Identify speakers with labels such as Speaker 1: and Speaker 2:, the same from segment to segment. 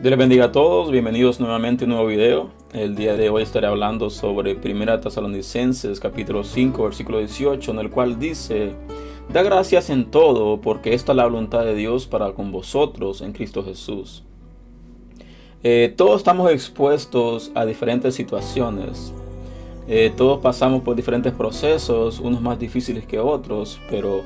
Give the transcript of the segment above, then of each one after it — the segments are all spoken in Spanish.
Speaker 1: Dios les bendiga a todos, bienvenidos nuevamente a un nuevo video. El día de hoy estaré hablando sobre 1 Tesalonicenses capítulo 5 versículo 18 en el cual dice Da gracias en todo porque esta es la voluntad de Dios para con vosotros en Cristo Jesús. Eh, todos estamos expuestos a diferentes situaciones. Eh, todos pasamos por diferentes procesos, unos más difíciles que otros, pero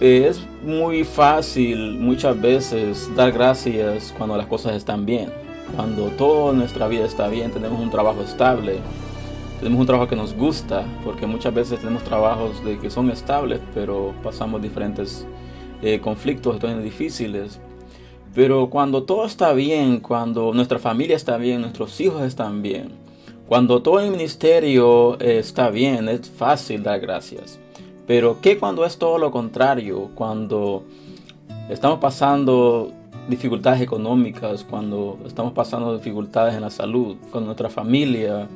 Speaker 1: eh, es muy fácil muchas veces dar gracias cuando las cosas están bien. Cuando toda nuestra vida está bien, tenemos un trabajo estable, tenemos un trabajo que nos gusta, porque muchas veces tenemos trabajos de que son estables, pero pasamos diferentes eh, conflictos, situaciones difíciles. Pero cuando todo está bien, cuando nuestra familia está bien, nuestros hijos están bien, cuando todo el ministerio eh, está bien, es fácil dar gracias. Pero ¿qué cuando es todo lo contrario? Cuando estamos pasando dificultades económicas, cuando estamos pasando dificultades en la salud, cuando nuestra familia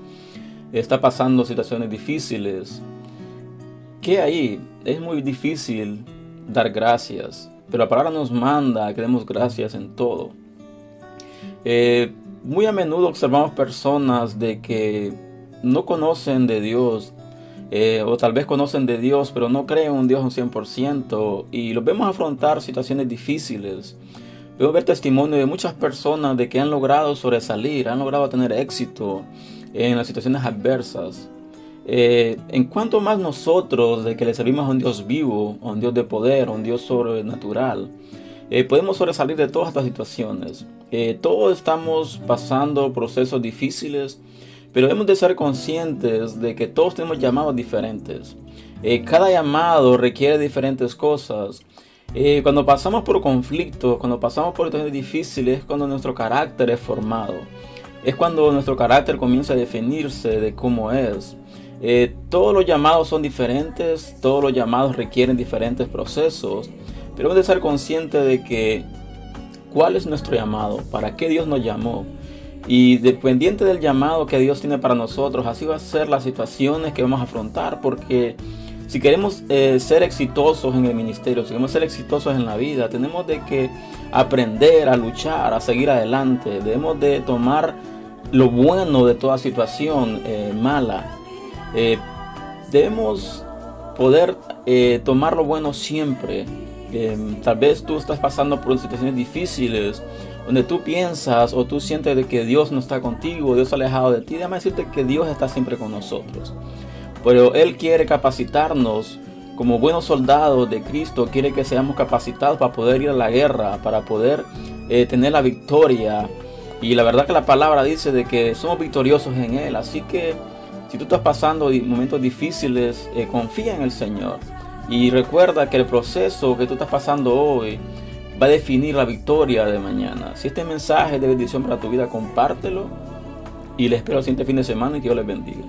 Speaker 1: está pasando situaciones difíciles. ¿Qué ahí? Es muy difícil dar gracias, pero la palabra nos manda que demos gracias en todo. Eh, muy a menudo observamos personas de que no conocen de Dios eh, o tal vez conocen de Dios, pero no creen en un Dios un 100%, y los vemos afrontar situaciones difíciles. Vemos ver testimonio de muchas personas de que han logrado sobresalir, han logrado tener éxito en las situaciones adversas. Eh, en cuanto más nosotros de que le servimos a un Dios vivo, a un Dios de poder, a un Dios sobrenatural, eh, podemos sobresalir de todas estas situaciones. todos estamos pasando procesos difíciles, pero hemos de ser conscientes de que todos tenemos llamados diferentes. Eh, cada llamado requiere diferentes cosas. Eh, cuando pasamos por conflictos, cuando pasamos por situaciones difíciles, es cuando nuestro carácter es formado. Es cuando nuestro carácter comienza a definirse de cómo es. Eh, todos los llamados son diferentes, todos los llamados requieren diferentes procesos, pero hemos de ser conscientes de que cuál es nuestro llamado, para qué Dios nos llamó. Y dependiente del llamado que Dios tiene para nosotros, así va a ser las situaciones que vamos a afrontar, porque si queremos eh, ser exitosos en el ministerio, si queremos ser exitosos en la vida, tenemos de que aprender a luchar, a seguir adelante, debemos de tomar lo bueno de toda situación eh, mala. Eh, debemos poder tomar lo bueno siempre. tal vez tú estás pasando por situaciones difíciles donde tú piensas o tú sientes de que Dios no está contigo, Dios ha alejado de ti, déjame decirte que Dios está siempre con nosotros. Pero Él quiere capacitarnos como buenos soldados de Cristo, quiere que seamos capacitados para poder ir a la guerra, para poder eh, tener la victoria. Y la verdad que la palabra dice de que somos victoriosos en Él. Así que si tú estás pasando momentos difíciles, eh, confía en el Señor. Y recuerda que el proceso que tú estás pasando hoy va a definir la victoria de mañana. Si este mensaje es de bendición para tu vida, compártelo. Y les espero el siguiente fin de semana y que Dios les bendiga.